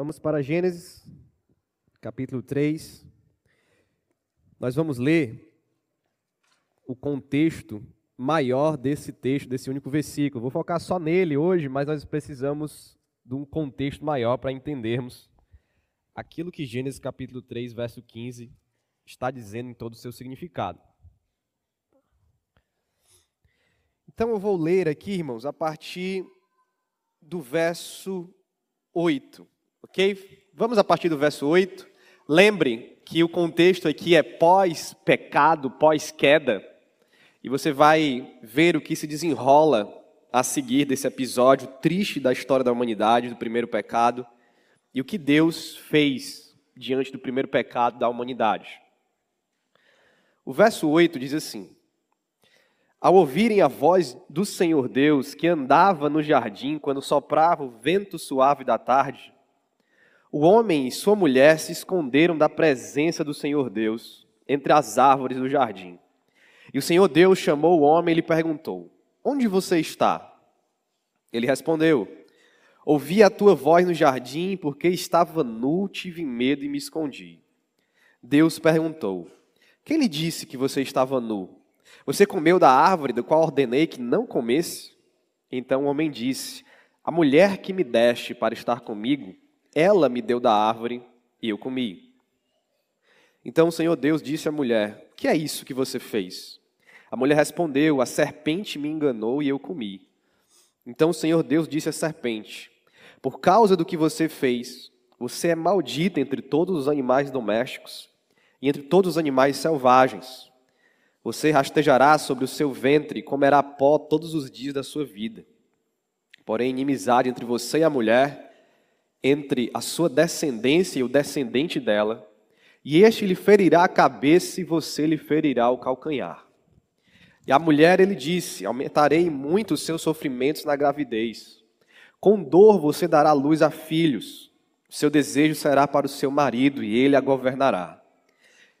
Vamos para Gênesis, capítulo 3. Nós vamos ler o contexto maior desse texto, desse único versículo. Vou focar só nele hoje, mas nós precisamos de um contexto maior para entendermos aquilo que Gênesis capítulo 3, verso 15 está dizendo em todo o seu significado. Então eu vou ler aqui, irmãos, a partir do verso 8, ok? Vamos a partir do verso 8. Lembre que o contexto aqui é pós-pecado, pós-queda, e você vai ver o que se desenrola a seguir desse episódio triste da história da humanidade, do primeiro pecado, e o que Deus fez diante do primeiro pecado da humanidade. O verso 8 diz assim: ao ouvirem a voz do Senhor Deus, que andava no jardim quando soprava o vento suave da tarde, o homem e sua mulher se esconderam da presença do Senhor Deus entre as árvores do jardim. E o Senhor Deus chamou o homem e lhe perguntou: Onde você está? Ele respondeu: Ouvi a tua voz no jardim, porque estava nu, tive medo e me escondi. Deus perguntou: Quem lhe disse que você estava nu? Você comeu da árvore do qual ordenei que não comesse? Então o homem disse: A mulher que me deste para estar comigo, ela me deu da árvore e eu comi. Então o Senhor Deus disse à mulher: Que é isso que você fez? A mulher respondeu: A serpente me enganou e eu comi. Então o Senhor Deus disse à serpente: Por causa do que você fez, você é maldita entre todos os animais domésticos e entre todos os animais selvagens. Você rastejará sobre o seu ventre e comerá pó todos os dias da sua vida. Porém, inimizade entre você e a mulher, entre a sua descendência e o descendente dela, e este lhe ferirá a cabeça e você lhe ferirá o calcanhar. E a mulher ele disse: Aumentarei muito os seus sofrimentos na gravidez. Com dor você dará luz a filhos. Seu desejo será para o seu marido e ele a governará.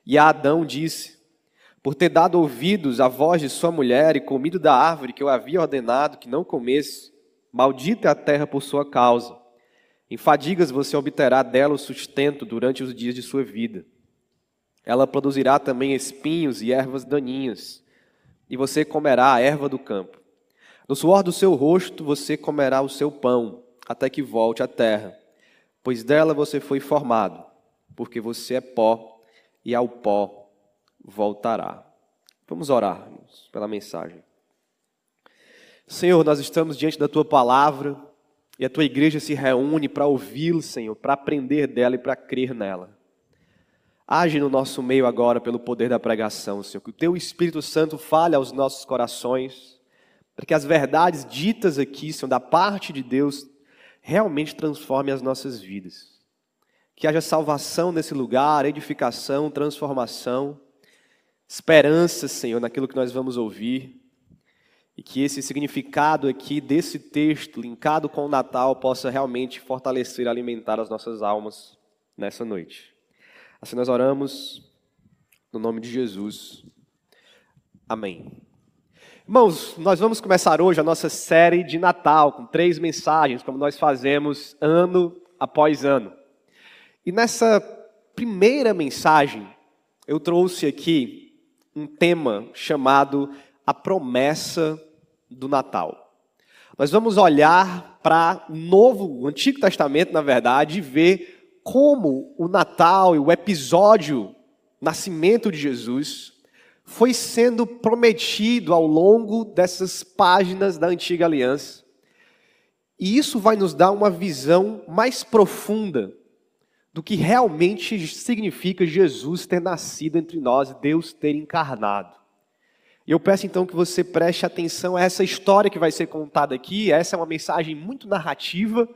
E a Adão disse: por ter dado ouvidos à voz de sua mulher e comido da árvore que eu havia ordenado que não comesse, maldita é a terra por sua causa. Em fadigas você obterá dela o sustento durante os dias de sua vida. Ela produzirá também espinhos e ervas daninhas, e você comerá a erva do campo. No suor do seu rosto você comerá o seu pão, até que volte à terra, pois dela você foi formado, porque você é pó, e ao pó voltará. Vamos orar pela mensagem. Senhor, nós estamos diante da tua palavra e a tua igreja se reúne para ouvi-lo, Senhor, para aprender dela e para crer nela. Age no nosso meio agora pelo poder da pregação, Senhor, que o teu Espírito Santo fale aos nossos corações, para que as verdades ditas aqui, Senhor, da parte de Deus, realmente transformem as nossas vidas. Que haja salvação nesse lugar, edificação, transformação esperança, Senhor, naquilo que nós vamos ouvir. E que esse significado aqui desse texto, linkado com o Natal, possa realmente fortalecer e alimentar as nossas almas nessa noite. Assim nós oramos, no nome de Jesus. Amém. Irmãos, nós vamos começar hoje a nossa série de Natal, com três mensagens, como nós fazemos ano após ano. E nessa primeira mensagem, eu trouxe aqui um tema chamado a promessa do Natal. Nós vamos olhar para o Novo, o Antigo Testamento, na verdade, e ver como o Natal e o episódio nascimento de Jesus foi sendo prometido ao longo dessas páginas da Antiga Aliança. E isso vai nos dar uma visão mais profunda do que realmente significa Jesus ter nascido entre nós, Deus ter encarnado. Eu peço então que você preste atenção a essa história que vai ser contada aqui. Essa é uma mensagem muito narrativa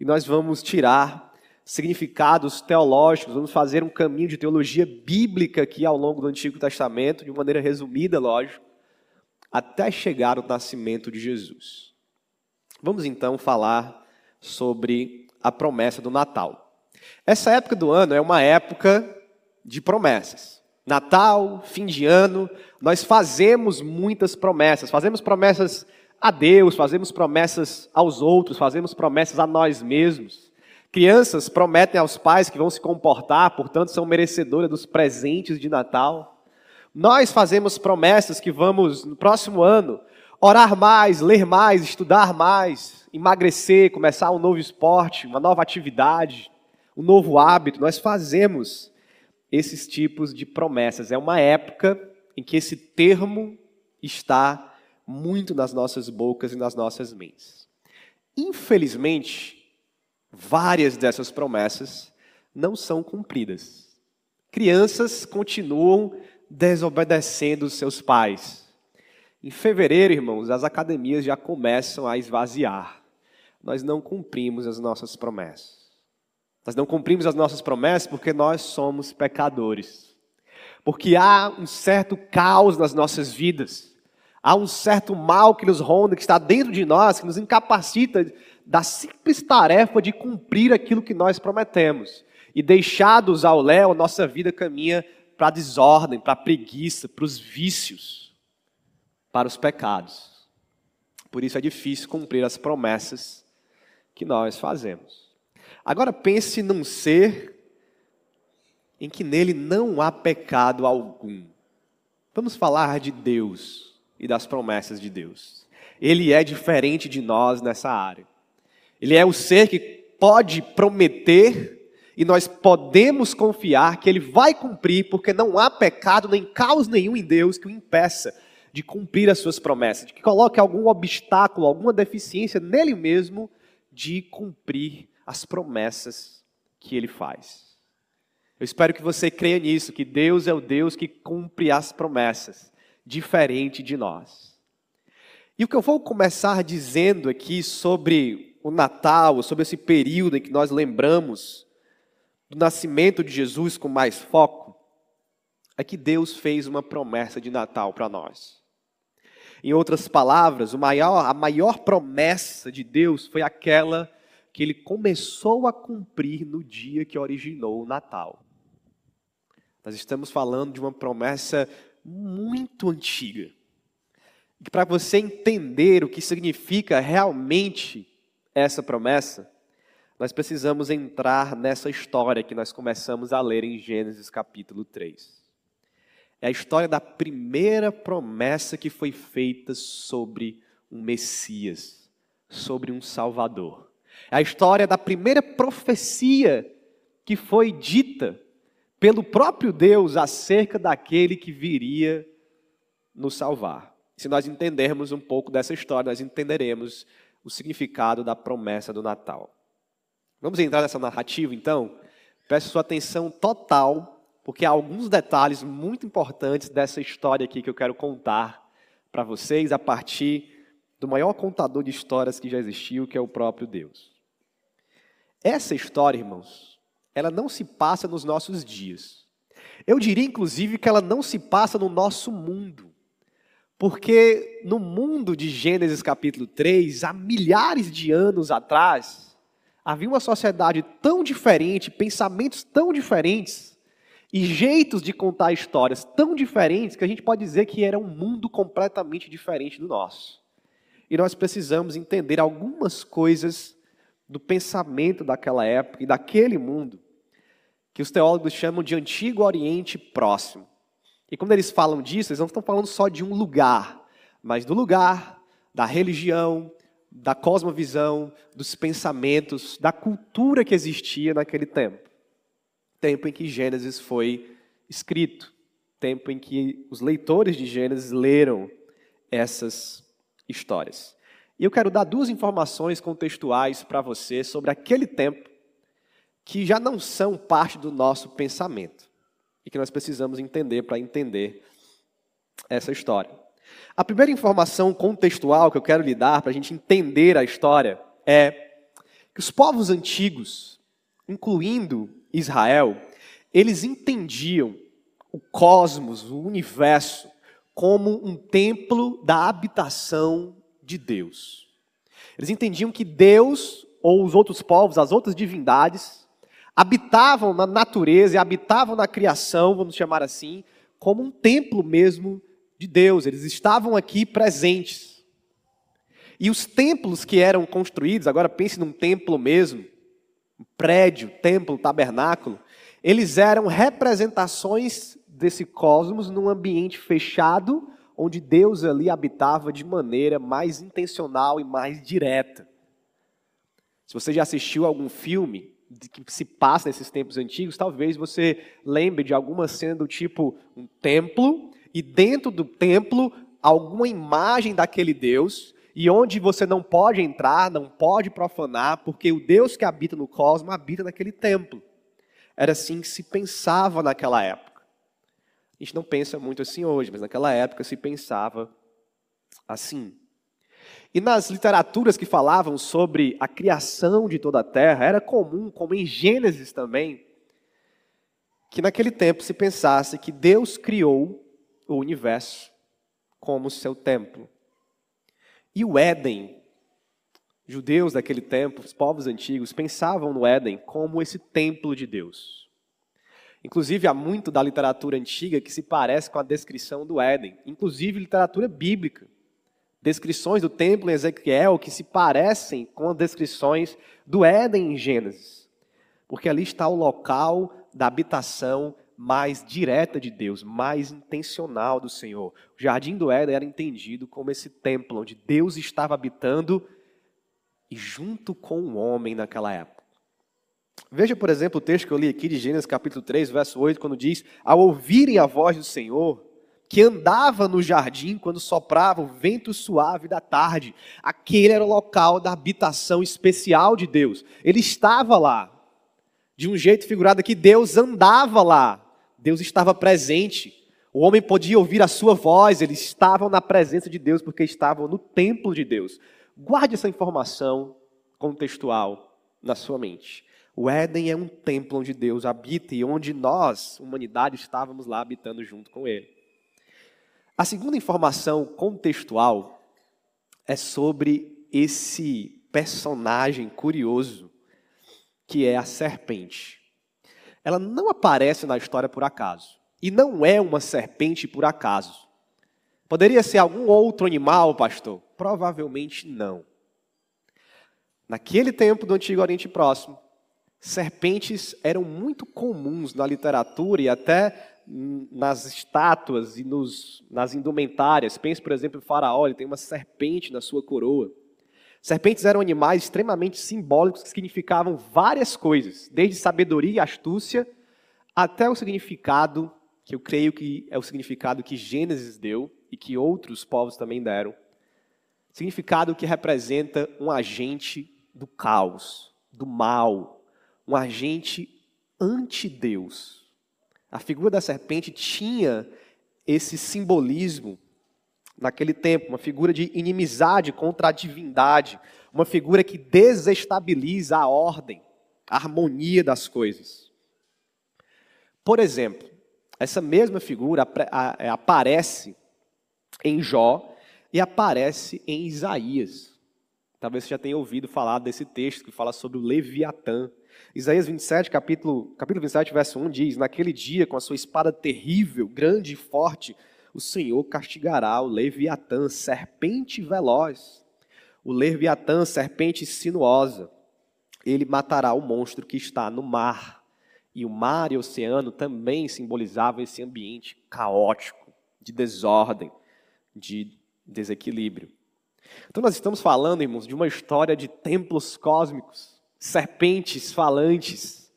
e nós vamos tirar significados teológicos, vamos fazer um caminho de teologia bíblica aqui ao longo do Antigo Testamento, de maneira resumida, lógico, até chegar ao nascimento de Jesus. Vamos então falar sobre a promessa do Natal. Essa época do ano é uma época de promessas. Natal, fim de ano, nós fazemos muitas promessas. Fazemos promessas a Deus, fazemos promessas aos outros, fazemos promessas a nós mesmos. Crianças prometem aos pais que vão se comportar, portanto, são merecedoras dos presentes de Natal. Nós fazemos promessas que vamos, no próximo ano, orar mais, ler mais, estudar mais, emagrecer, começar um novo esporte, uma nova atividade, um novo hábito. Nós fazemos esses tipos de promessas. É uma época em que esse termo está muito nas nossas bocas e nas nossas mentes. Infelizmente, várias dessas promessas não são cumpridas. Crianças continuam desobedecendo seus pais. Em fevereiro, irmãos, as academias já começam a esvaziar. Nós não cumprimos as nossas promessas. Nós não cumprimos as nossas promessas porque nós somos pecadores. Porque há um certo caos nas nossas vidas. Há um certo mal que nos ronda, que está dentro de nós, que nos incapacita da simples tarefa de cumprir aquilo que nós prometemos. E deixados ao léu, nossa vida caminha para a desordem, para a preguiça, para os vícios, para os pecados. Por isso é difícil cumprir as promessas que nós fazemos. Agora pense num ser em que nele não há pecado algum. Vamos falar de Deus e das promessas de Deus. Ele é diferente de nós nessa área. Ele é o ser que pode prometer e nós podemos confiar que ele vai cumprir, porque não há pecado nem caos nenhum em Deus que o impeça de cumprir as suas promessas, de que coloque algum obstáculo, alguma deficiência nele mesmo de cumprir as promessas que ele faz. Eu espero que você creia nisso, que Deus é o Deus que cumpre as promessas, diferente de nós. E o que eu vou começar dizendo aqui sobre o Natal, sobre esse período em que nós lembramos do nascimento de Jesus com mais foco, é que Deus fez uma promessa de Natal para nós. Em outras palavras, maior, a maior promessa de Deus foi aquela que ele começou a cumprir no dia que originou o Natal. Nós estamos falando de uma promessa muito antiga. E para você entender o que significa realmente essa promessa, nós precisamos entrar nessa história que nós começamos a ler em Gênesis capítulo 3. É a história da primeira promessa que foi feita sobre um Messias, sobre um Salvador. A história da primeira profecia que foi dita pelo próprio Deus acerca daquele que viria nos salvar. Se nós entendermos um pouco dessa história, nós entenderemos o significado da promessa do Natal. Vamos entrar nessa narrativa então? Peço sua atenção total, porque há alguns detalhes muito importantes dessa história aqui que eu quero contar para vocês a partir do maior contador de histórias que já existiu, que é o próprio Deus. Essa história, irmãos, ela não se passa nos nossos dias. Eu diria, inclusive, que ela não se passa no nosso mundo. Porque no mundo de Gênesis capítulo 3, há milhares de anos atrás, havia uma sociedade tão diferente, pensamentos tão diferentes, e jeitos de contar histórias tão diferentes, que a gente pode dizer que era um mundo completamente diferente do nosso. E nós precisamos entender algumas coisas do pensamento daquela época e daquele mundo, que os teólogos chamam de Antigo Oriente Próximo. E quando eles falam disso, eles não estão falando só de um lugar, mas do lugar, da religião, da cosmovisão, dos pensamentos, da cultura que existia naquele tempo. Tempo em que Gênesis foi escrito, tempo em que os leitores de Gênesis leram essas histórias. E eu quero dar duas informações contextuais para você sobre aquele tempo que já não são parte do nosso pensamento e que nós precisamos entender para entender essa história. A primeira informação contextual que eu quero lhe dar para a gente entender a história é que os povos antigos, incluindo Israel, eles entendiam o cosmos, o universo, como um templo da habitação de Deus. Eles entendiam que Deus, ou os outros povos, as outras divindades, habitavam na natureza e habitavam na criação, vamos chamar assim, como um templo mesmo de Deus. Eles estavam aqui presentes. E os templos que eram construídos, agora pense num templo mesmo, prédio, templo, tabernáculo, eles eram representações desse cosmos num ambiente fechado, onde Deus ali habitava de maneira mais intencional e mais direta. Se você já assistiu algum filme que se passa nesses tempos antigos, talvez você lembre de alguma cena do tipo um templo e dentro do templo alguma imagem daquele Deus e onde você não pode entrar, não pode profanar, porque o Deus que habita no cosmos habita naquele templo. Era assim que se pensava naquela época. A gente não pensa muito assim hoje, mas naquela época se pensava assim. E nas literaturas que falavam sobre a criação de toda a terra, era comum, como em Gênesis também, que naquele tempo se pensasse que Deus criou o universo como seu templo. E o Éden, judeus daquele tempo, os povos antigos, pensavam no Éden como esse templo de Deus. Inclusive, há muito da literatura antiga que se parece com a descrição do Éden, inclusive literatura bíblica. Descrições do templo em Ezequiel que se parecem com as descrições do Éden em Gênesis. Porque ali está o local da habitação mais direta de Deus, mais intencional do Senhor. O jardim do Éden era entendido como esse templo onde Deus estava habitando e junto com o homem naquela época. Veja, por exemplo, o texto que eu li aqui de Gênesis capítulo 3, verso 8, quando diz: Ao ouvirem a voz do Senhor, que andava no jardim quando soprava o vento suave da tarde, aquele era o local da habitação especial de Deus. Ele estava lá. De um jeito figurado aqui, Deus andava lá. Deus estava presente. O homem podia ouvir a sua voz, eles estavam na presença de Deus porque estavam no templo de Deus. Guarde essa informação contextual na sua mente. O Éden é um templo onde Deus habita e onde nós, humanidade, estávamos lá habitando junto com Ele. A segunda informação contextual é sobre esse personagem curioso que é a serpente ela não aparece na história por acaso. E não é uma serpente por acaso. Poderia ser algum outro animal, pastor? Provavelmente não. Naquele tempo do Antigo Oriente Próximo, serpentes eram muito comuns na literatura e até nas estátuas e nos, nas indumentárias. Pense, por exemplo, em Faraó, ele tem uma serpente na sua coroa. Serpentes eram animais extremamente simbólicos que significavam várias coisas, desde sabedoria e astúcia até o significado que eu creio que é o significado que Gênesis deu e que outros povos também deram. Significado que representa um agente do caos, do mal, um agente anti-Deus. A figura da serpente tinha esse simbolismo naquele tempo, uma figura de inimizade contra a divindade, uma figura que desestabiliza a ordem, a harmonia das coisas. Por exemplo, essa mesma figura é, aparece em Jó e aparece em Isaías. Talvez você já tenha ouvido falar desse texto que fala sobre o Leviatã. Isaías 27, capítulo, capítulo 27, verso 1 diz: Naquele dia, com a sua espada terrível, grande e forte, o Senhor castigará o Leviatã, serpente veloz, o Leviatã, serpente sinuosa. Ele matará o monstro que está no mar. E o mar e o oceano também simbolizavam esse ambiente caótico, de desordem, de desequilíbrio. Então, nós estamos falando, irmãos, de uma história de templos cósmicos, serpentes falantes,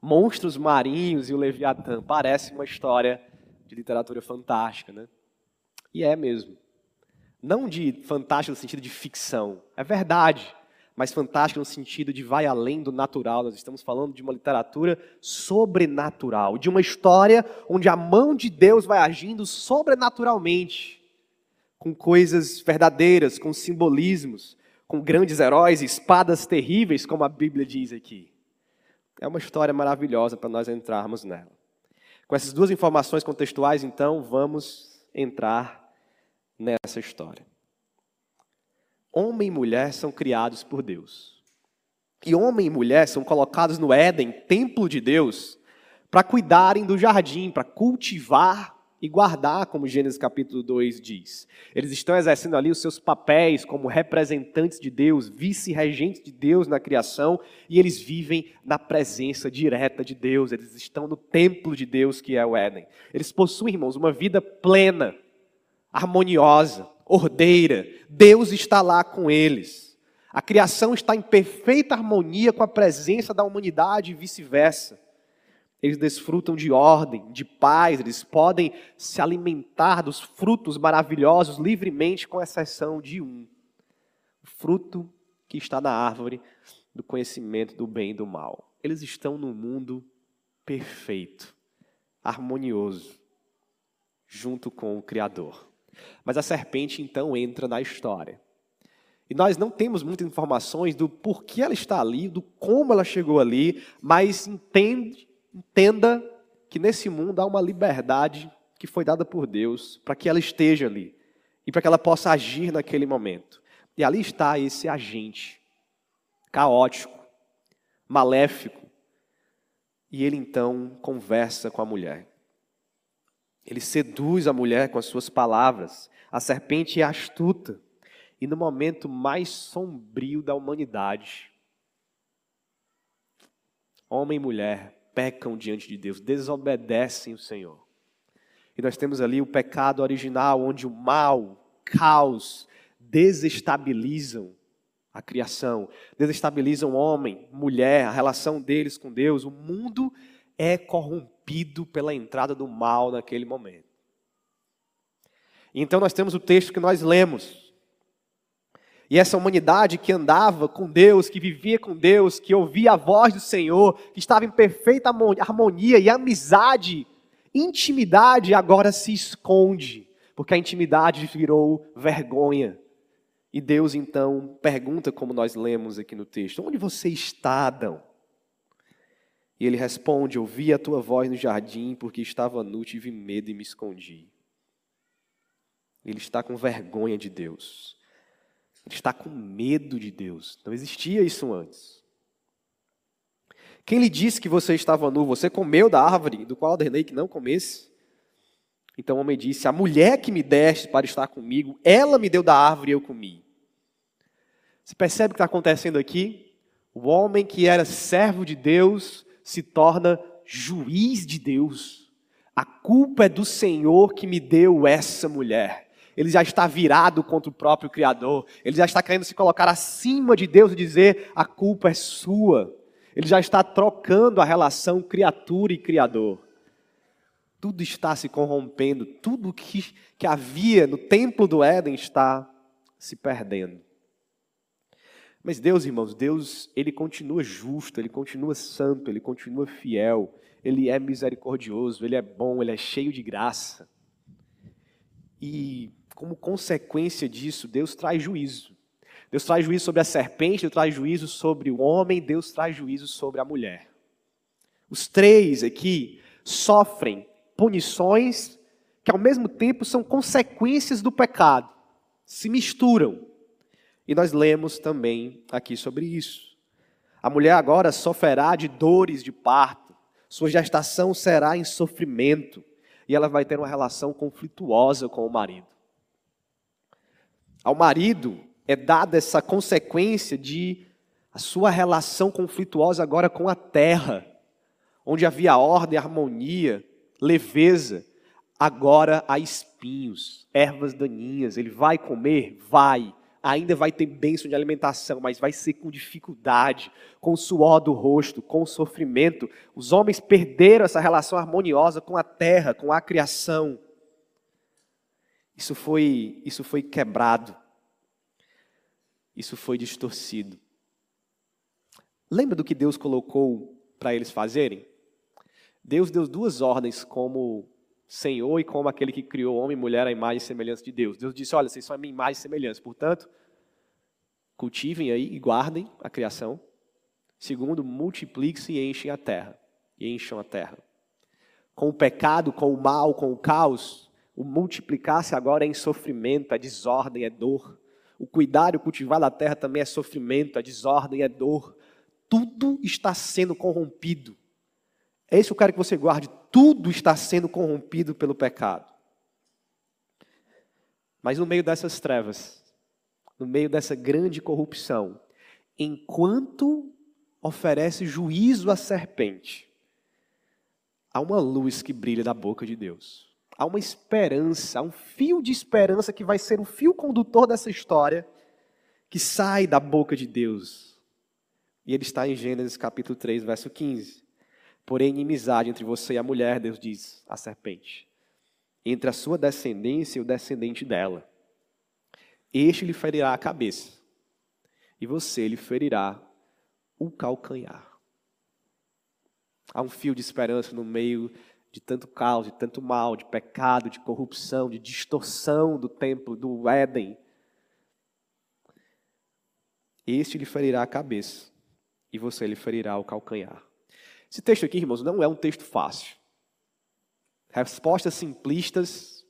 monstros marinhos e o Leviatã. Parece uma história de literatura fantástica, né? E é mesmo. Não de fantástico no sentido de ficção, é verdade, mas fantástico no sentido de vai além do natural. Nós estamos falando de uma literatura sobrenatural, de uma história onde a mão de Deus vai agindo sobrenaturalmente, com coisas verdadeiras, com simbolismos, com grandes heróis, espadas terríveis, como a Bíblia diz aqui. É uma história maravilhosa para nós entrarmos nela. Com essas duas informações contextuais, então, vamos entrar nessa história. Homem e mulher são criados por Deus. E homem e mulher são colocados no Éden, templo de Deus, para cuidarem do jardim, para cultivar e guardar, como Gênesis capítulo 2 diz. Eles estão exercendo ali os seus papéis como representantes de Deus, vice-regentes de Deus na criação, e eles vivem na presença direta de Deus, eles estão no templo de Deus que é o Éden. Eles possuem, irmãos, uma vida plena, harmoniosa, ordeira. Deus está lá com eles. A criação está em perfeita harmonia com a presença da humanidade e vice-versa. Eles desfrutam de ordem, de paz, eles podem se alimentar dos frutos maravilhosos livremente, com exceção de um: o fruto que está na árvore do conhecimento do bem e do mal. Eles estão no mundo perfeito, harmonioso, junto com o Criador. Mas a serpente então entra na história. E nós não temos muitas informações do porquê ela está ali, do como ela chegou ali, mas entende Entenda que nesse mundo há uma liberdade que foi dada por Deus para que ela esteja ali e para que ela possa agir naquele momento. E ali está esse agente caótico, maléfico. E ele então conversa com a mulher. Ele seduz a mulher com as suas palavras. A serpente é astuta. E no momento mais sombrio da humanidade, homem e mulher pecam diante de Deus, desobedecem o Senhor. E nós temos ali o pecado original, onde o mal, caos, desestabilizam a criação, desestabilizam o homem, mulher, a relação deles com Deus. O mundo é corrompido pela entrada do mal naquele momento. Então nós temos o texto que nós lemos, e essa humanidade que andava com Deus, que vivia com Deus, que ouvia a voz do Senhor, que estava em perfeita harmonia e amizade, intimidade agora se esconde, porque a intimidade virou vergonha. E Deus então pergunta, como nós lemos aqui no texto: Onde você está, Adão? E ele responde: Ouvi a tua voz no jardim, porque estava nu, tive medo e me escondi. Ele está com vergonha de Deus. Ele está com medo de Deus. Não existia isso antes. Quem lhe disse que você estava nu? Você comeu da árvore do qual ordenei que não comesse? Então o homem disse: A mulher que me deste para estar comigo, ela me deu da árvore e eu comi. Você percebe o que está acontecendo aqui? O homem que era servo de Deus se torna juiz de Deus. A culpa é do Senhor que me deu essa mulher ele já está virado contra o próprio Criador, ele já está querendo se colocar acima de Deus e dizer: a culpa é sua. Ele já está trocando a relação criatura e Criador. Tudo está se corrompendo, tudo que, que havia no templo do Éden está se perdendo. Mas Deus, irmãos, Deus, ele continua justo, ele continua santo, ele continua fiel, ele é misericordioso, ele é bom, ele é cheio de graça. E como consequência disso, Deus traz juízo. Deus traz juízo sobre a serpente, Deus traz juízo sobre o homem, Deus traz juízo sobre a mulher. Os três aqui sofrem punições que ao mesmo tempo são consequências do pecado, se misturam. E nós lemos também aqui sobre isso. A mulher agora sofrerá de dores de parto, sua gestação será em sofrimento, e ela vai ter uma relação conflituosa com o marido. Ao marido é dada essa consequência de a sua relação conflituosa agora com a terra, onde havia ordem, harmonia, leveza, agora há espinhos, ervas daninhas. Ele vai comer? Vai. Ainda vai ter bênção de alimentação, mas vai ser com dificuldade, com suor do rosto, com sofrimento. Os homens perderam essa relação harmoniosa com a terra, com a criação. Isso foi, isso foi quebrado. Isso foi distorcido. Lembra do que Deus colocou para eles fazerem? Deus deu duas ordens como Senhor e como aquele que criou homem e mulher à imagem e semelhança de Deus. Deus disse: Olha, vocês são a minha imagem e semelhança, portanto, cultivem aí e guardem a criação. Segundo, multipliquem-se e enchem a terra. E encham a terra. Com o pecado, com o mal, com o caos, o multiplicar-se agora é em sofrimento, é desordem, é dor. O cuidar e o cultivar da terra também é sofrimento, é desordem, é dor. Tudo está sendo corrompido. É isso que eu quero que você guarde. Tudo está sendo corrompido pelo pecado. Mas no meio dessas trevas, no meio dessa grande corrupção, enquanto oferece juízo à serpente, há uma luz que brilha da boca de Deus. Há uma esperança, há um fio de esperança que vai ser o fio condutor dessa história, que sai da boca de Deus. E ele está em Gênesis capítulo 3, verso 15. Porém, inimizade entre você e a mulher, Deus diz à serpente, entre a sua descendência e o descendente dela. Este lhe ferirá a cabeça, e você lhe ferirá o calcanhar. Há um fio de esperança no meio de tanto caos, de tanto mal, de pecado, de corrupção, de distorção do templo, do Éden. Este lhe ferirá a cabeça e você lhe ferirá o calcanhar. Esse texto aqui, irmãos, não é um texto fácil. Respostas simplistas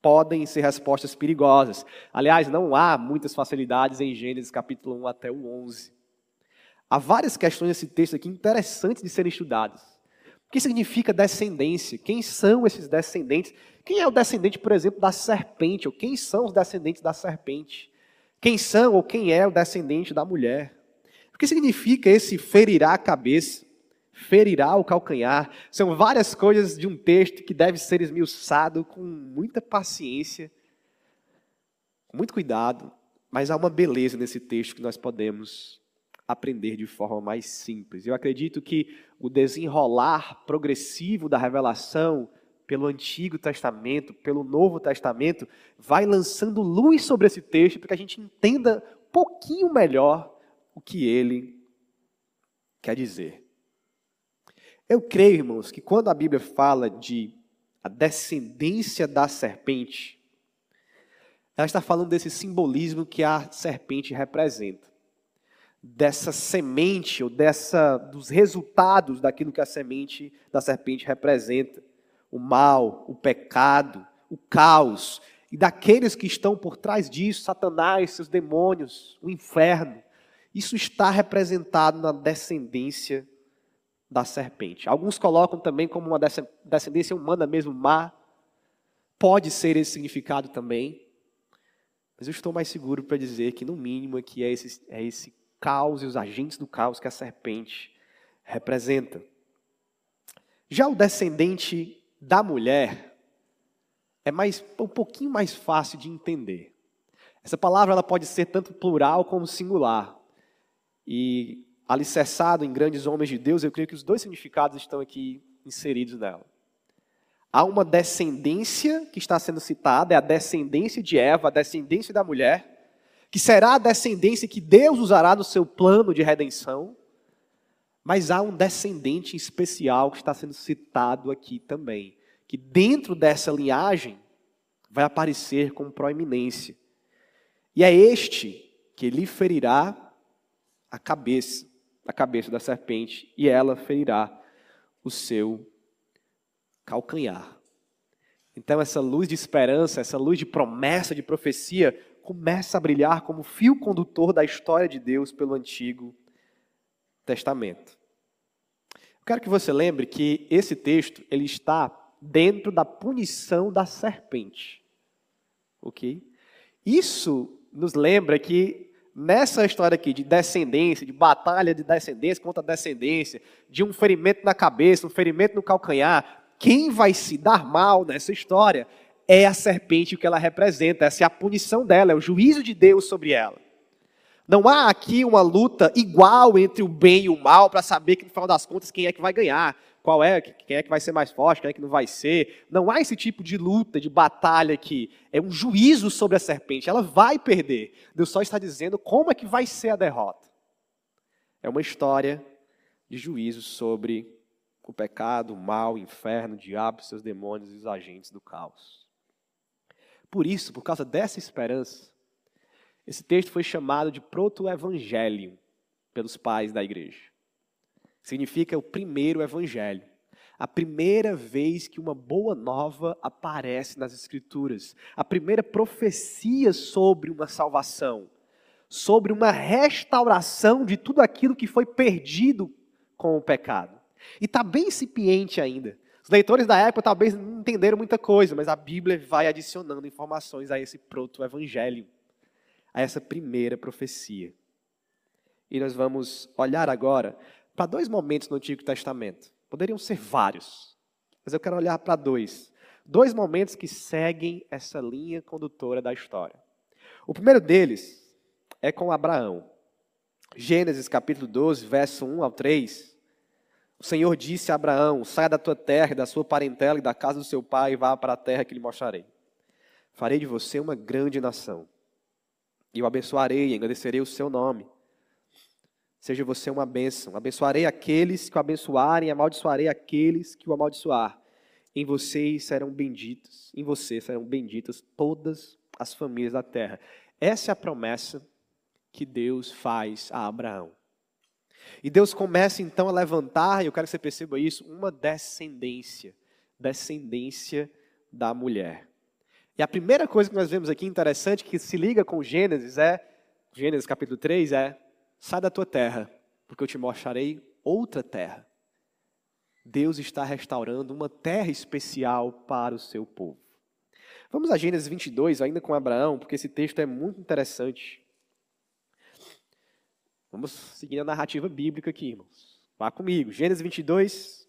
podem ser respostas perigosas. Aliás, não há muitas facilidades em Gênesis capítulo 1 até o 11. Há várias questões nesse texto aqui interessantes de serem estudadas. Que significa descendência? Quem são esses descendentes? Quem é o descendente, por exemplo, da serpente? Ou quem são os descendentes da serpente? Quem são ou quem é o descendente da mulher? O que significa esse ferirá a cabeça? Ferirá o calcanhar? São várias coisas de um texto que deve ser esmiuçado com muita paciência, com muito cuidado, mas há uma beleza nesse texto que nós podemos aprender de forma mais simples. Eu acredito que o desenrolar progressivo da revelação pelo Antigo Testamento, pelo Novo Testamento, vai lançando luz sobre esse texto para que a gente entenda um pouquinho melhor o que ele quer dizer. Eu creio, irmãos, que quando a Bíblia fala de a descendência da serpente, ela está falando desse simbolismo que a serpente representa dessa semente ou dessa dos resultados daquilo que a semente da serpente representa, o mal, o pecado, o caos e daqueles que estão por trás disso, Satanás, seus demônios, o inferno. Isso está representado na descendência da serpente. Alguns colocam também como uma descendência humana mesmo, má. Pode ser esse significado também. Mas eu estou mais seguro para dizer que, no mínimo, aqui é esse, é esse caos e os agentes do caos que a serpente representa. Já o descendente da mulher é mais um pouquinho mais fácil de entender. Essa palavra ela pode ser tanto plural como singular. E alicerçado em grandes homens de Deus, eu creio que os dois significados estão aqui inseridos nela. Há uma descendência que está sendo citada, é a descendência de Eva, a descendência da mulher, que será a descendência que Deus usará no seu plano de redenção, mas há um descendente especial que está sendo citado aqui também, que dentro dessa linhagem vai aparecer com proeminência. E é este que lhe ferirá a cabeça, a cabeça da serpente, e ela ferirá o seu calcanhar. Então, essa luz de esperança, essa luz de promessa, de profecia, começa a brilhar como fio condutor da história de Deus pelo Antigo Testamento. Eu quero que você lembre que esse texto ele está dentro da punição da serpente. OK? Isso nos lembra que nessa história aqui de descendência, de batalha de descendência contra descendência, de um ferimento na cabeça, um ferimento no calcanhar, quem vai se dar mal nessa história é a serpente o que ela representa, essa é a punição dela, é o juízo de Deus sobre ela. Não há aqui uma luta igual entre o bem e o mal para saber que no final das contas quem é que vai ganhar, qual é, quem é que vai ser mais forte, quem é que não vai ser. Não há esse tipo de luta, de batalha aqui. É um juízo sobre a serpente, ela vai perder. Deus só está dizendo como é que vai ser a derrota. É uma história de juízo sobre o pecado, o mal, o inferno, o diabo, seus demônios e os agentes do caos. Por isso, por causa dessa esperança, esse texto foi chamado de proto-evangelho pelos pais da igreja. Significa o primeiro evangelho. A primeira vez que uma boa nova aparece nas Escrituras. A primeira profecia sobre uma salvação. Sobre uma restauração de tudo aquilo que foi perdido com o pecado. E está bem incipiente ainda. Os leitores da época talvez não entenderam muita coisa, mas a Bíblia vai adicionando informações a esse proto-evangelho, a essa primeira profecia. E nós vamos olhar agora para dois momentos no Antigo Testamento. Poderiam ser vários, mas eu quero olhar para dois. Dois momentos que seguem essa linha condutora da história. O primeiro deles é com Abraão. Gênesis capítulo 12, verso 1 ao 3. O Senhor disse a Abraão: Saia da tua terra, da sua parentela e da casa do seu pai e vá para a terra que lhe mostrarei. Farei de você uma grande nação. E o abençoarei e engrandecerei o seu nome. Seja você uma bênção. Abençoarei aqueles que o abençoarem, e amaldiçoarei aqueles que o amaldiçoar. Em vocês serão benditos, em você serão benditas todas as famílias da terra. Essa é a promessa que Deus faz a Abraão. E Deus começa então a levantar, e eu quero que você perceba isso, uma descendência, descendência da mulher. E a primeira coisa que nós vemos aqui interessante, que se liga com Gênesis, é, Gênesis capítulo 3, é, sai da tua terra, porque eu te mostrarei outra terra. Deus está restaurando uma terra especial para o seu povo. Vamos a Gênesis 22, ainda com Abraão, porque esse texto é muito interessante. Vamos seguir a narrativa bíblica aqui, irmãos. Vá comigo. Gênesis 22,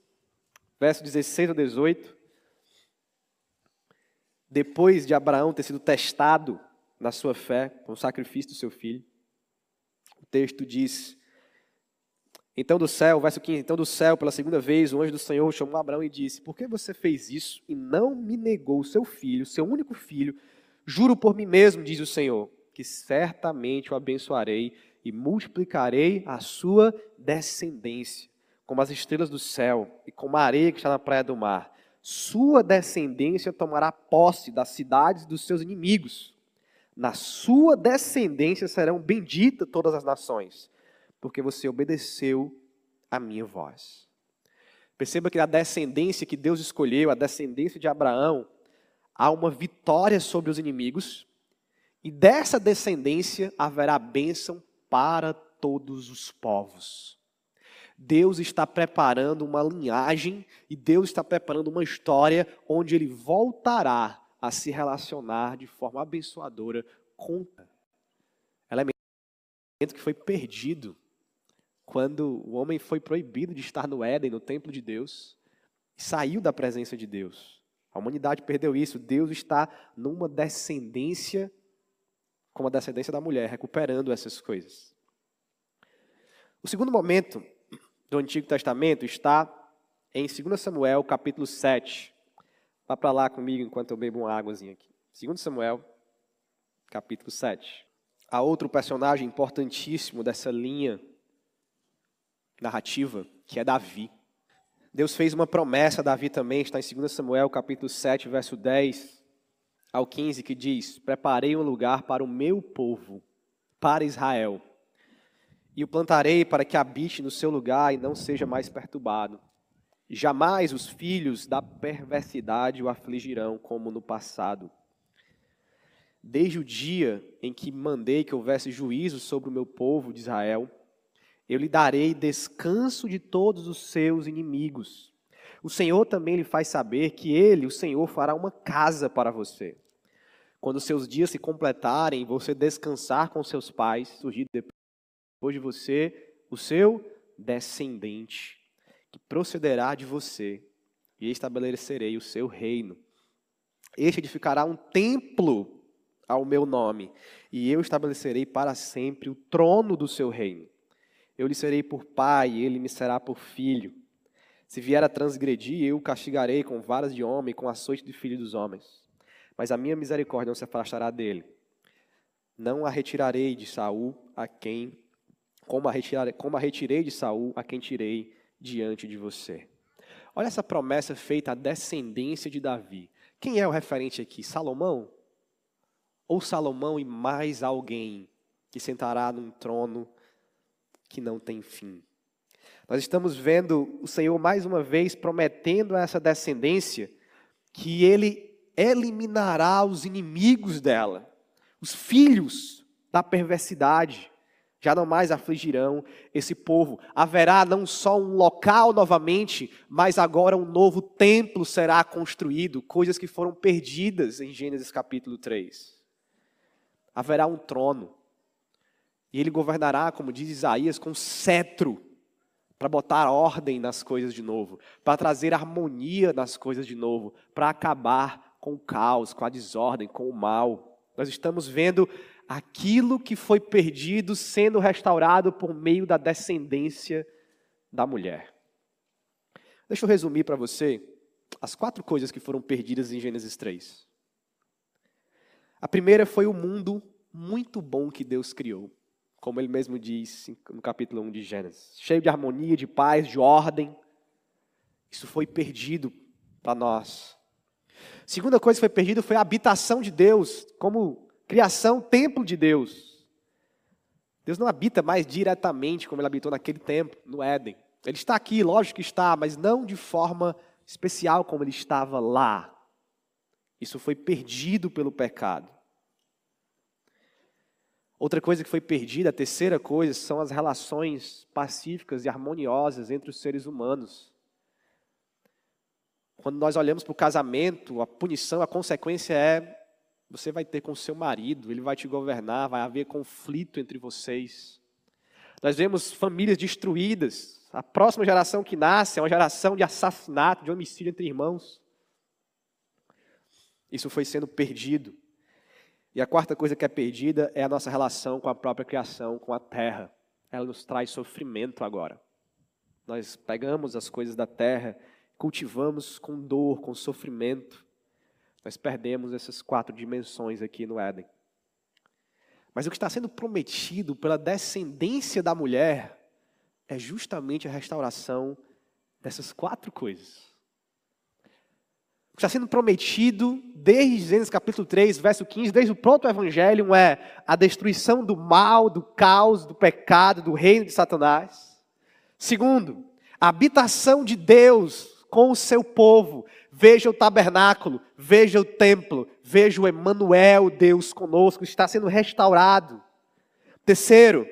verso 16 a 18. Depois de Abraão ter sido testado na sua fé com o sacrifício do seu filho, o texto diz: Então do céu, verso 15: Então do céu, pela segunda vez, o anjo do Senhor chamou Abraão e disse: Por que você fez isso e não me negou o seu filho, seu único filho? Juro por mim mesmo, diz o Senhor, que certamente o abençoarei e multiplicarei a sua descendência, como as estrelas do céu e como a areia que está na praia do mar. Sua descendência tomará posse das cidades dos seus inimigos. Na sua descendência serão benditas todas as nações, porque você obedeceu a minha voz. Perceba que a descendência que Deus escolheu, a descendência de Abraão, há uma vitória sobre os inimigos, e dessa descendência haverá bênção para todos os povos. Deus está preparando uma linhagem e Deus está preparando uma história onde ele voltará a se relacionar de forma abençoadora com elemento que foi perdido quando o homem foi proibido de estar no Éden, no templo de Deus, e saiu da presença de Deus. A humanidade perdeu isso. Deus está numa descendência como a descendência da mulher, recuperando essas coisas. O segundo momento do Antigo Testamento está em 2 Samuel, capítulo 7. Vá para lá comigo enquanto eu bebo uma águazinha aqui. 2 Samuel, capítulo 7. Há outro personagem importantíssimo dessa linha narrativa, que é Davi. Deus fez uma promessa a Davi também, está em 2 Samuel, capítulo 7, verso 10 ao 15, que diz: Preparei um lugar para o meu povo, para Israel, e o plantarei para que habite no seu lugar e não seja mais perturbado. Jamais os filhos da perversidade o afligirão como no passado. Desde o dia em que mandei que houvesse juízo sobre o meu povo de Israel, eu lhe darei descanso de todos os seus inimigos. O Senhor também lhe faz saber que ele, o Senhor, fará uma casa para você. Quando seus dias se completarem, você descansar com seus pais, surgir depois de você o seu descendente, que procederá de você, e estabelecerei o seu reino. Este edificará um templo ao meu nome, e eu estabelecerei para sempre o trono do seu reino. Eu lhe serei por pai, e ele me será por filho. Se vier a transgredir, eu o castigarei com varas de homem, com açoite de filho dos homens mas a minha misericórdia não se afastará dele. Não a retirarei de Saul a quem como a, retirarei, como a retirei de Saul a quem tirei diante de você. Olha essa promessa feita à descendência de Davi. Quem é o referente aqui? Salomão? Ou Salomão e mais alguém que sentará num trono que não tem fim? Nós estamos vendo o Senhor mais uma vez prometendo a essa descendência que ele eliminará os inimigos dela, os filhos da perversidade. já não mais afligirão esse povo. Haverá não só um local novamente, mas agora um novo templo será construído, coisas que foram perdidas em Gênesis capítulo 3. Haverá um trono, e ele governará, como diz Isaías, com cetro, para botar ordem nas coisas de novo, para trazer harmonia nas coisas de novo, para acabar com o caos, com a desordem, com o mal. Nós estamos vendo aquilo que foi perdido sendo restaurado por meio da descendência da mulher. Deixa eu resumir para você as quatro coisas que foram perdidas em Gênesis 3. A primeira foi o mundo muito bom que Deus criou, como ele mesmo diz no capítulo 1 de Gênesis, cheio de harmonia, de paz, de ordem. Isso foi perdido para nós. Segunda coisa que foi perdida foi a habitação de Deus, como Criação, templo de Deus. Deus não habita mais diretamente como ele habitou naquele tempo, no Éden. Ele está aqui, lógico que está, mas não de forma especial como ele estava lá. Isso foi perdido pelo pecado. Outra coisa que foi perdida, a terceira coisa, são as relações pacíficas e harmoniosas entre os seres humanos. Quando nós olhamos para o casamento, a punição, a consequência é você vai ter com seu marido, ele vai te governar, vai haver conflito entre vocês. Nós vemos famílias destruídas. A próxima geração que nasce é uma geração de assassinato, de homicídio entre irmãos. Isso foi sendo perdido. E a quarta coisa que é perdida é a nossa relação com a própria criação, com a terra. Ela nos traz sofrimento agora. Nós pegamos as coisas da terra, cultivamos com dor, com sofrimento. Nós perdemos essas quatro dimensões aqui no Éden. Mas o que está sendo prometido pela descendência da mulher é justamente a restauração dessas quatro coisas. O que está sendo prometido desde Gênesis capítulo 3, verso 15, desde o próprio Evangelho, é a destruição do mal, do caos, do pecado, do reino de Satanás. Segundo, a habitação de Deus com o seu povo, Veja o tabernáculo, veja o templo, veja o Emanuel, Deus conosco, está sendo restaurado. Terceiro,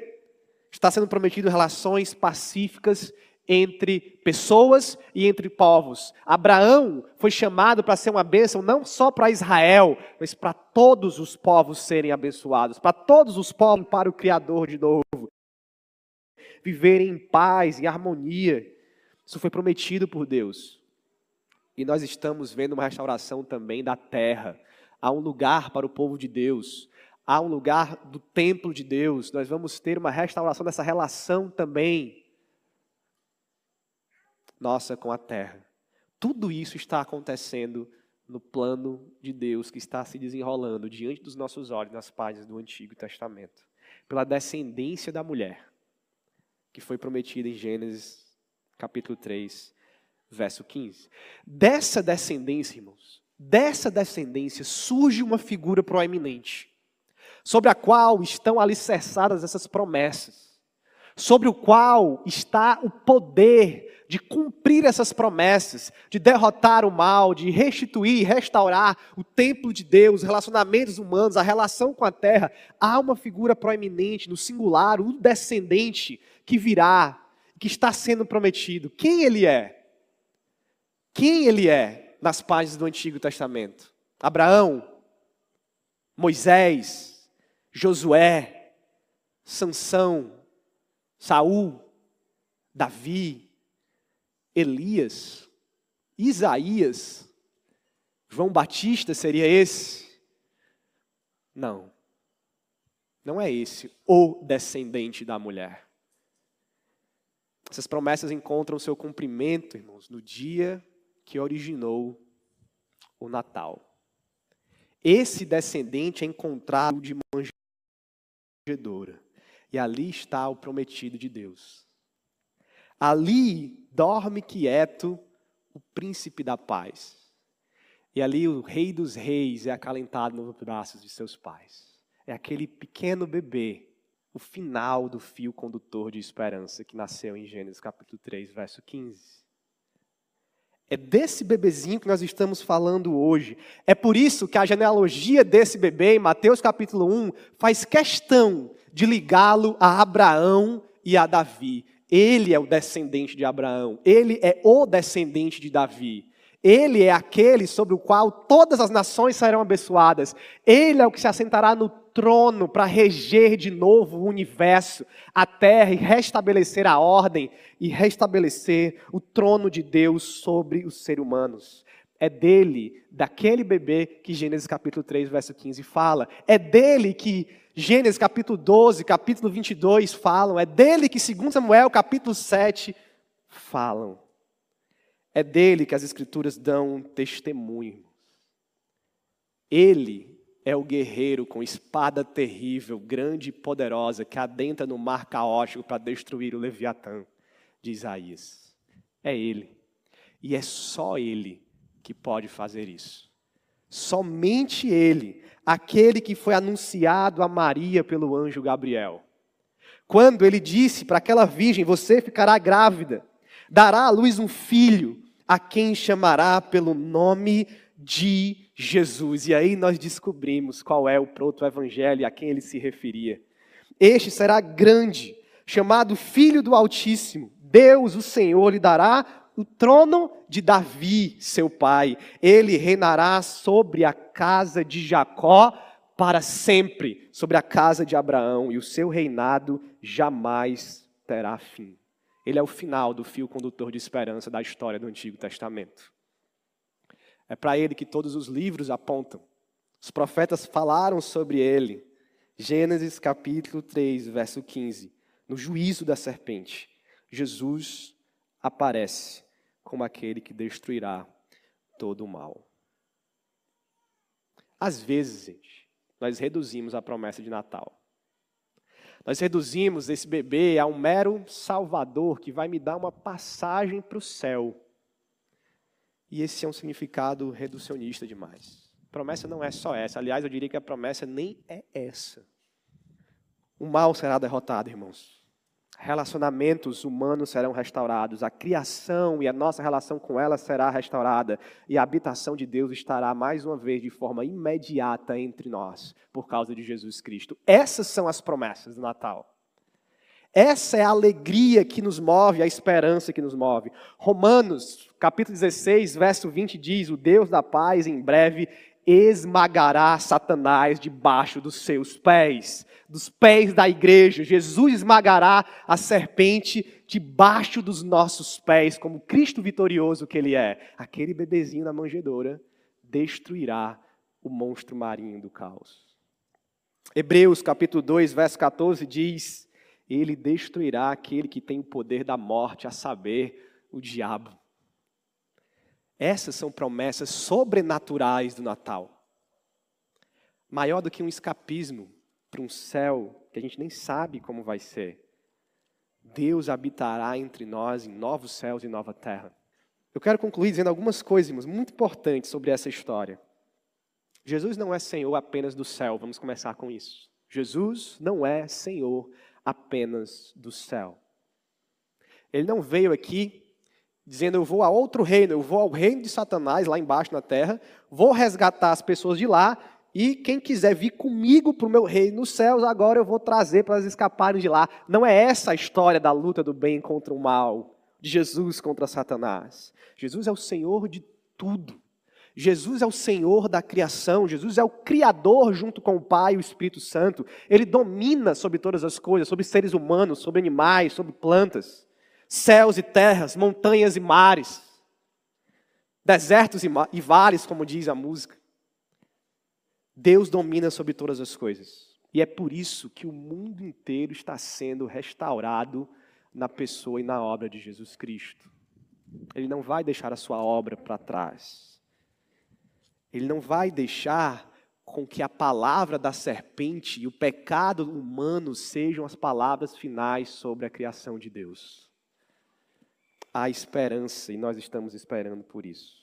está sendo prometido relações pacíficas entre pessoas e entre povos. Abraão foi chamado para ser uma bênção não só para Israel, mas para todos os povos serem abençoados, para todos os povos, para o Criador de novo. Viverem em paz, em harmonia. Isso foi prometido por Deus. E nós estamos vendo uma restauração também da terra. Há um lugar para o povo de Deus. Há um lugar do templo de Deus. Nós vamos ter uma restauração dessa relação também. Nossa, com a terra. Tudo isso está acontecendo no plano de Deus que está se desenrolando diante dos nossos olhos nas páginas do Antigo Testamento. Pela descendência da mulher, que foi prometida em Gênesis capítulo 3, verso 15. Dessa descendência, irmãos, dessa descendência surge uma figura proeminente, sobre a qual estão alicerçadas essas promessas, sobre o qual está o poder de cumprir essas promessas, de derrotar o mal, de restituir, restaurar o templo de Deus, os relacionamentos humanos, a relação com a terra. Há uma figura proeminente, no singular, o descendente que virá, que está sendo prometido. Quem ele é? quem ele é nas páginas do Antigo Testamento. Abraão, Moisés, Josué, Sansão, Saul, Davi, Elias, Isaías, João Batista seria esse? Não. Não é esse o descendente da mulher. Essas promessas encontram seu cumprimento, irmãos, no dia que originou o Natal. Esse descendente é encontrado de manjedoura. E ali está o prometido de Deus. Ali dorme quieto o príncipe da paz. E ali o rei dos reis é acalentado nos braços de seus pais. É aquele pequeno bebê, o final do fio condutor de esperança que nasceu em Gênesis capítulo 3, verso 15. É desse bebezinho que nós estamos falando hoje. É por isso que a genealogia desse bebê, em Mateus capítulo 1, faz questão de ligá-lo a Abraão e a Davi. Ele é o descendente de Abraão, ele é o descendente de Davi. Ele é aquele sobre o qual todas as nações serão abençoadas. Ele é o que se assentará no trono para reger de novo o universo, a terra e restabelecer a ordem e restabelecer o trono de Deus sobre os seres humanos. É dele, daquele bebê que Gênesis capítulo 3, verso 15 fala. É dele que Gênesis capítulo 12, capítulo 22 falam. É dele que, segundo Samuel capítulo 7, falam. É dele que as Escrituras dão testemunho. Ele é o guerreiro com espada terrível, grande e poderosa, que adentra no mar caótico para destruir o Leviatã, de Isaías. É ele. E é só ele que pode fazer isso. Somente ele, aquele que foi anunciado a Maria pelo anjo Gabriel. Quando ele disse para aquela virgem: Você ficará grávida dará à luz um filho, a quem chamará pelo nome de Jesus. E aí nós descobrimos qual é o proto-evangelho a quem ele se referia. Este será grande, chamado Filho do Altíssimo. Deus, o Senhor, lhe dará o trono de Davi, seu pai. Ele reinará sobre a casa de Jacó para sempre, sobre a casa de Abraão, e o seu reinado jamais terá fim. Ele é o final do fio condutor de esperança da história do Antigo Testamento. É para ele que todos os livros apontam. Os profetas falaram sobre ele. Gênesis capítulo 3, verso 15. No juízo da serpente, Jesus aparece como aquele que destruirá todo o mal. Às vezes, gente, nós reduzimos a promessa de Natal. Nós reduzimos esse bebê a um mero salvador que vai me dar uma passagem para o céu. E esse é um significado reducionista demais. Promessa não é só essa. Aliás, eu diria que a promessa nem é essa. O mal será derrotado, irmãos relacionamentos humanos serão restaurados, a criação e a nossa relação com ela será restaurada, e a habitação de Deus estará mais uma vez de forma imediata entre nós, por causa de Jesus Cristo. Essas são as promessas do Natal. Essa é a alegria que nos move, a esperança que nos move. Romanos, capítulo 16, verso 20 diz: O Deus da paz em breve esmagará Satanás debaixo dos seus pés, dos pés da igreja. Jesus esmagará a serpente debaixo dos nossos pés, como Cristo vitorioso que ele é. Aquele bebezinho na manjedoura destruirá o monstro marinho do caos. Hebreus capítulo 2, verso 14 diz: Ele destruirá aquele que tem o poder da morte, a saber, o diabo. Essas são promessas sobrenaturais do Natal. Maior do que um escapismo para um céu que a gente nem sabe como vai ser. Deus habitará entre nós em novos céus e nova terra. Eu quero concluir dizendo algumas coisas muito importantes sobre essa história. Jesus não é Senhor apenas do céu, vamos começar com isso. Jesus não é Senhor apenas do céu. Ele não veio aqui dizendo: Eu vou a outro reino, eu vou ao reino de Satanás, lá embaixo na terra, vou resgatar as pessoas de lá, e quem quiser vir comigo para o meu reino nos céus, agora eu vou trazer para elas escaparem de lá. Não é essa a história da luta do bem contra o mal, de Jesus contra Satanás. Jesus é o Senhor de tudo. Jesus é o Senhor da criação, Jesus é o Criador junto com o Pai e o Espírito Santo. Ele domina sobre todas as coisas, sobre seres humanos, sobre animais, sobre plantas céus e terras, montanhas e mares, desertos e, vales, como diz a música. Deus domina sobre todas as coisas. E é por isso que o mundo inteiro está sendo restaurado na pessoa e na obra de Jesus Cristo. Ele não vai deixar a sua obra para trás. Ele não vai deixar com que a palavra da serpente e o pecado humano sejam as palavras finais sobre a criação de Deus há esperança e nós estamos esperando por isso.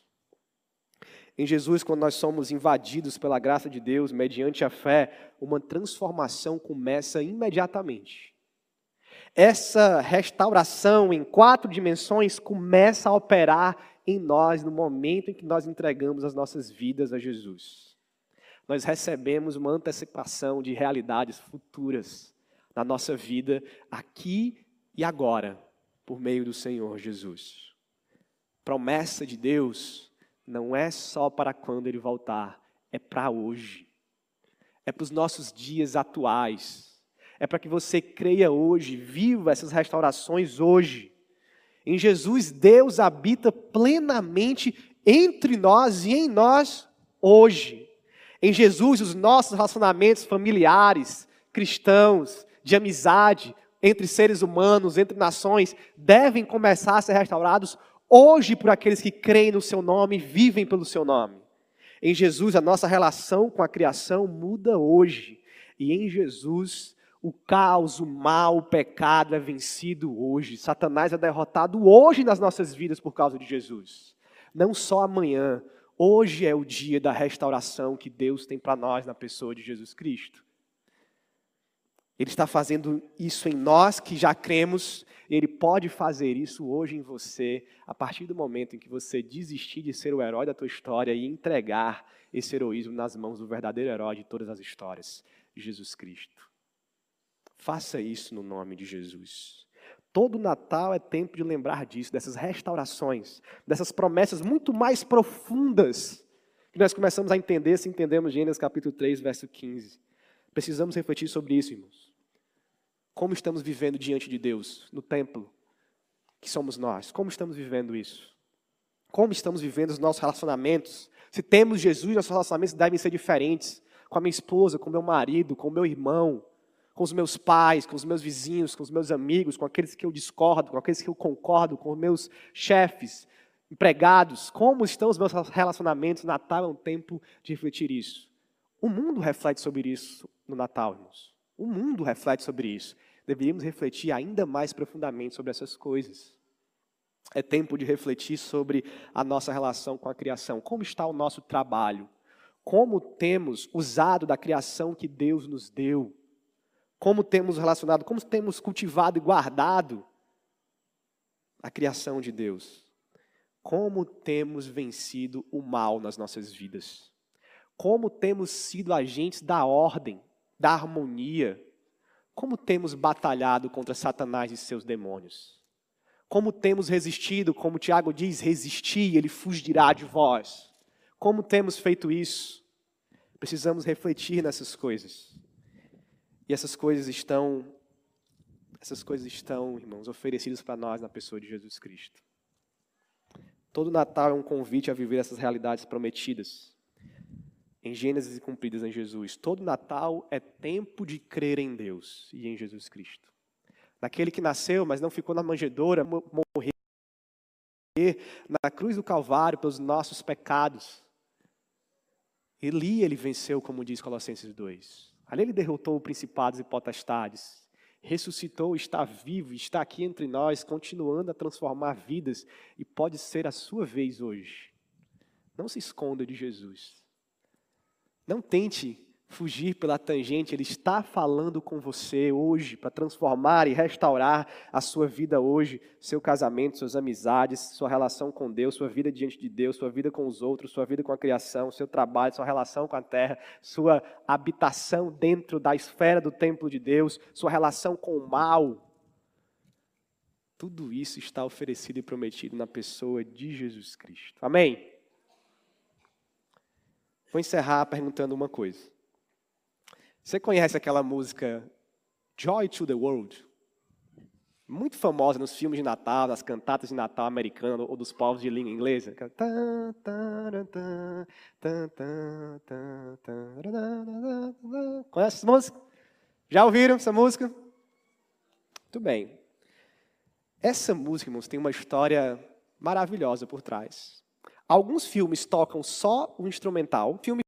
Em Jesus, quando nós somos invadidos pela graça de Deus, mediante a fé, uma transformação começa imediatamente. Essa restauração em quatro dimensões começa a operar em nós no momento em que nós entregamos as nossas vidas a Jesus. Nós recebemos uma antecipação de realidades futuras na nossa vida, aqui e agora, por meio do Senhor Jesus. Promessa de Deus não é só para quando Ele voltar, é para hoje. É para os nossos dias atuais. É para que você creia hoje, viva essas restaurações hoje. Em Jesus, Deus habita plenamente entre nós e em nós hoje. Em Jesus, os nossos relacionamentos familiares, cristãos, de amizade, entre seres humanos, entre nações, devem começar a ser restaurados hoje por aqueles que creem no seu nome e vivem pelo seu nome. Em Jesus, a nossa relação com a criação muda hoje. E em Jesus, o caos, o mal, o pecado é vencido hoje. Satanás é derrotado hoje nas nossas vidas por causa de Jesus. Não só amanhã. Hoje é o dia da restauração que Deus tem para nós na pessoa de Jesus Cristo. Ele está fazendo isso em nós que já cremos, Ele pode fazer isso hoje em você, a partir do momento em que você desistir de ser o herói da tua história e entregar esse heroísmo nas mãos do verdadeiro herói de todas as histórias, Jesus Cristo. Faça isso no nome de Jesus. Todo Natal é tempo de lembrar disso, dessas restaurações, dessas promessas muito mais profundas que nós começamos a entender se entendemos Gênesis capítulo 3, verso 15. Precisamos refletir sobre isso, irmãos. Como estamos vivendo diante de Deus, no templo, que somos nós? Como estamos vivendo isso? Como estamos vivendo os nossos relacionamentos? Se temos Jesus, nossos relacionamentos devem ser diferentes. Com a minha esposa, com o meu marido, com o meu irmão, com os meus pais, com os meus vizinhos, com os meus amigos, com aqueles que eu discordo, com aqueles que eu concordo, com os meus chefes, empregados. Como estão os meus relacionamentos? Natal é um tempo de refletir isso. O mundo reflete sobre isso no Natal, irmãos. O mundo reflete sobre isso deveríamos refletir ainda mais profundamente sobre essas coisas. É tempo de refletir sobre a nossa relação com a criação. Como está o nosso trabalho? Como temos usado da criação que Deus nos deu? Como temos relacionado, como temos cultivado e guardado a criação de Deus? Como temos vencido o mal nas nossas vidas? Como temos sido agentes da ordem, da harmonia, como temos batalhado contra Satanás e seus demônios? Como temos resistido, como Tiago diz, resistir, ele fugirá de vós. Como temos feito isso? Precisamos refletir nessas coisas. E essas coisas estão essas coisas estão, irmãos, oferecidas para nós na pessoa de Jesus Cristo. Todo Natal é um convite a viver essas realidades prometidas em Gênesis e cumpridas em Jesus. Todo Natal é tempo de crer em Deus e em Jesus Cristo. Naquele que nasceu, mas não ficou na manjedoura, morrer na cruz do Calvário pelos nossos pecados. Ali ele venceu, como diz Colossenses 2. Ali ele derrotou principados e potestades. Ressuscitou, está vivo, está aqui entre nós, continuando a transformar vidas, e pode ser a sua vez hoje. Não se esconda de Jesus. Não tente fugir pela tangente, Ele está falando com você hoje para transformar e restaurar a sua vida hoje, seu casamento, suas amizades, sua relação com Deus, sua vida diante de Deus, sua vida com os outros, sua vida com a criação, seu trabalho, sua relação com a terra, sua habitação dentro da esfera do templo de Deus, sua relação com o mal. Tudo isso está oferecido e prometido na pessoa de Jesus Cristo. Amém? Vou encerrar perguntando uma coisa. Você conhece aquela música Joy to the World? Muito famosa nos filmes de Natal, nas cantatas de Natal americano ou dos povos de língua inglesa. Conhece essa música? Já ouviram essa música? Muito bem. Essa música, irmãos, tem uma história maravilhosa por trás. Alguns filmes tocam só o instrumental, filmes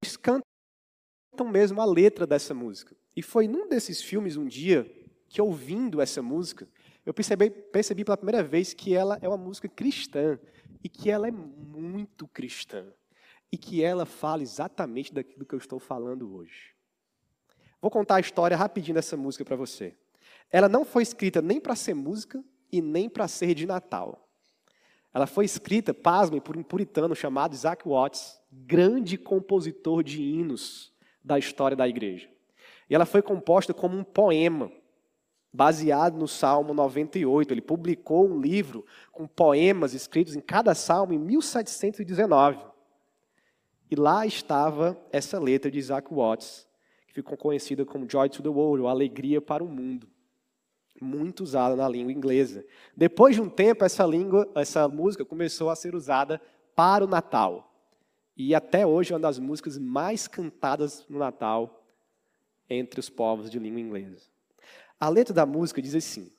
mesmo a letra dessa música. E foi num desses filmes um dia que ouvindo essa música, eu percebi, percebi pela primeira vez que ela é uma música cristã e que ela é muito cristã e que ela fala exatamente daquilo que eu estou falando hoje. Vou contar a história rapidinho dessa música para você. Ela não foi escrita nem para ser música e nem para ser de Natal. Ela foi escrita, pasmem, por um puritano chamado Isaac Watts, grande compositor de hinos da história da igreja. E ela foi composta como um poema. baseado no Salmo 98. Ele publicou um livro com poemas escritos em cada salmo em 1719. E lá estava essa letra de Isaac Watts, que ficou conhecida como Joy to the World, ou Alegria para o Mundo. Muito usada na língua inglesa. Depois de um tempo, essa, língua, essa música começou a ser usada para o Natal. E até hoje é uma das músicas mais cantadas no Natal entre os povos de língua inglesa. A letra da música diz assim: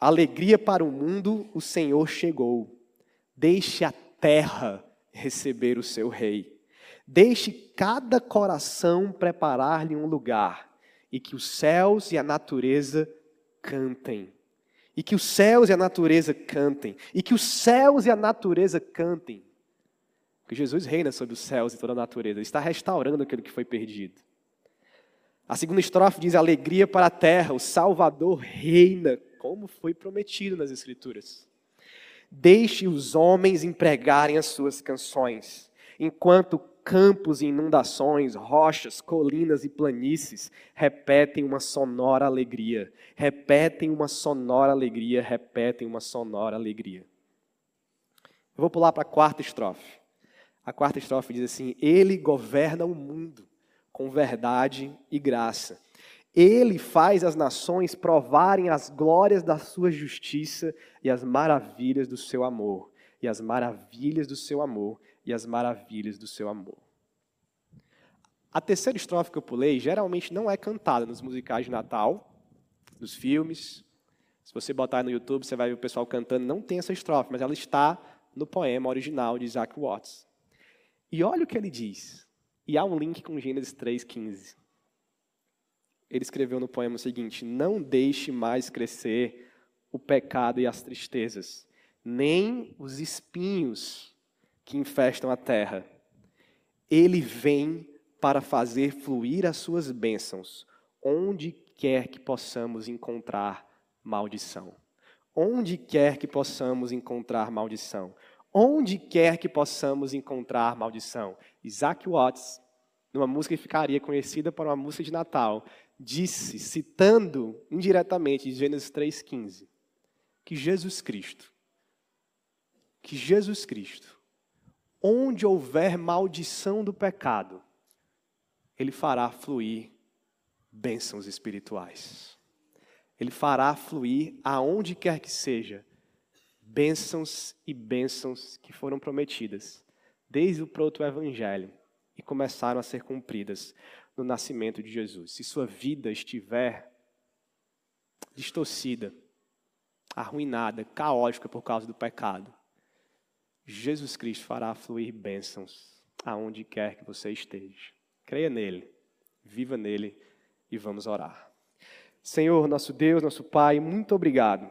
Alegria para o mundo, o Senhor chegou. Deixe a terra receber o seu rei. Deixe cada coração preparar-lhe um lugar, e que os céus e a natureza cantem. E que os céus e a natureza cantem. E que os céus e a natureza cantem. Porque Jesus reina sobre os céus e toda a natureza. Ele está restaurando aquilo que foi perdido. A segunda estrofe diz: Alegria para a terra, o Salvador reina, como foi prometido nas Escrituras. Deixe os homens empregarem as suas canções, enquanto campos e inundações, rochas, colinas e planícies repetem uma sonora alegria, repetem uma sonora alegria, repetem uma sonora alegria. Eu vou pular para a quarta estrofe. A quarta estrofe diz assim: Ele governa o mundo com verdade e graça. Ele faz as nações provarem as glórias da sua justiça e as maravilhas do seu amor, e as maravilhas do seu amor e as maravilhas do seu amor. A terceira estrofe que eu pulei geralmente não é cantada nos musicais de Natal, nos filmes. Se você botar no YouTube, você vai ver o pessoal cantando. Não tem essa estrofe, mas ela está no poema original de Isaac Watts. E olha o que ele diz. E há um link com Gênesis 3,15. Ele escreveu no poema o seguinte: Não deixe mais crescer o pecado e as tristezas, nem os espinhos que infestam a terra. Ele vem para fazer fluir as suas bênçãos, onde quer que possamos encontrar maldição. Onde quer que possamos encontrar maldição. Onde quer que possamos encontrar maldição. Isaac Watts, numa música que ficaria conhecida por uma música de Natal, disse, citando indiretamente Gênesis 3,15, que Jesus Cristo, que Jesus Cristo onde houver maldição do pecado, Ele fará fluir bênçãos espirituais. Ele fará fluir aonde quer que seja, bênçãos e bênçãos que foram prometidas desde o proto-evangelho e começaram a ser cumpridas no nascimento de Jesus. Se sua vida estiver distorcida, arruinada, caótica por causa do pecado, Jesus Cristo fará fluir bênçãos aonde quer que você esteja. Creia nele, viva nele e vamos orar. Senhor, nosso Deus, nosso Pai, muito obrigado,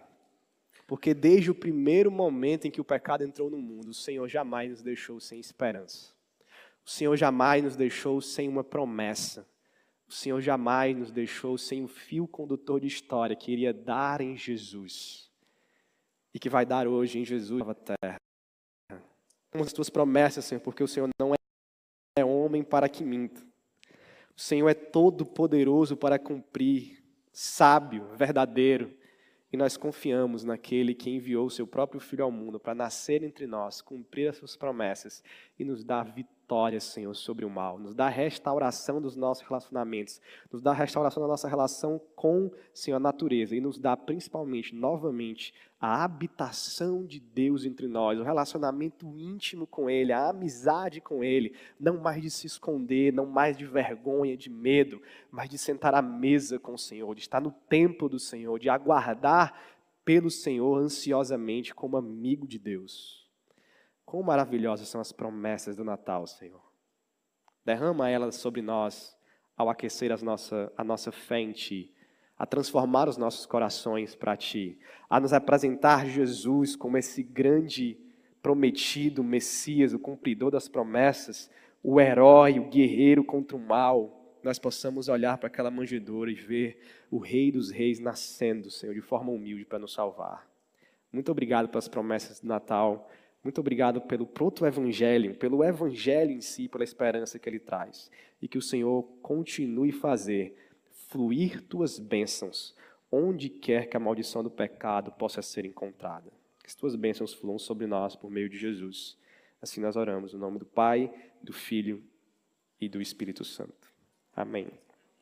porque desde o primeiro momento em que o pecado entrou no mundo, o Senhor jamais nos deixou sem esperança. O Senhor jamais nos deixou sem uma promessa. O Senhor jamais nos deixou sem o fio condutor de história que iria dar em Jesus e que vai dar hoje em Jesus nova terra as tuas promessas, Senhor, porque o Senhor não é homem para que minta. O Senhor é todo poderoso para cumprir, sábio, verdadeiro. E nós confiamos naquele que enviou o seu próprio Filho ao mundo para nascer entre nós, cumprir as suas promessas e nos dar vitória vitória, Senhor, sobre o mal, nos dá restauração dos nossos relacionamentos, nos dá restauração da nossa relação com, Senhor, a natureza. E nos dá principalmente, novamente, a habitação de Deus entre nós, o relacionamento íntimo com Ele, a amizade com Ele, não mais de se esconder, não mais de vergonha, de medo, mas de sentar à mesa com o Senhor, de estar no templo do Senhor, de aguardar pelo Senhor ansiosamente como amigo de Deus. Quão maravilhosas são as promessas do Natal, Senhor. Derrama elas sobre nós ao aquecer as nossa, a nossa fé em Ti, a transformar os nossos corações para Ti, a nos apresentar Jesus como esse grande prometido Messias, o cumpridor das promessas, o herói, o guerreiro contra o mal. Nós possamos olhar para aquela manjedoura e ver o Rei dos Reis nascendo, Senhor, de forma humilde para nos salvar. Muito obrigado pelas promessas do Natal. Muito obrigado pelo proto-evangelho, pelo evangelho em si, pela esperança que ele traz. E que o Senhor continue fazer fluir tuas bênçãos onde quer que a maldição do pecado possa ser encontrada. Que as tuas bênçãos fluam sobre nós por meio de Jesus. Assim nós oramos, no nome do Pai, do Filho e do Espírito Santo. Amém.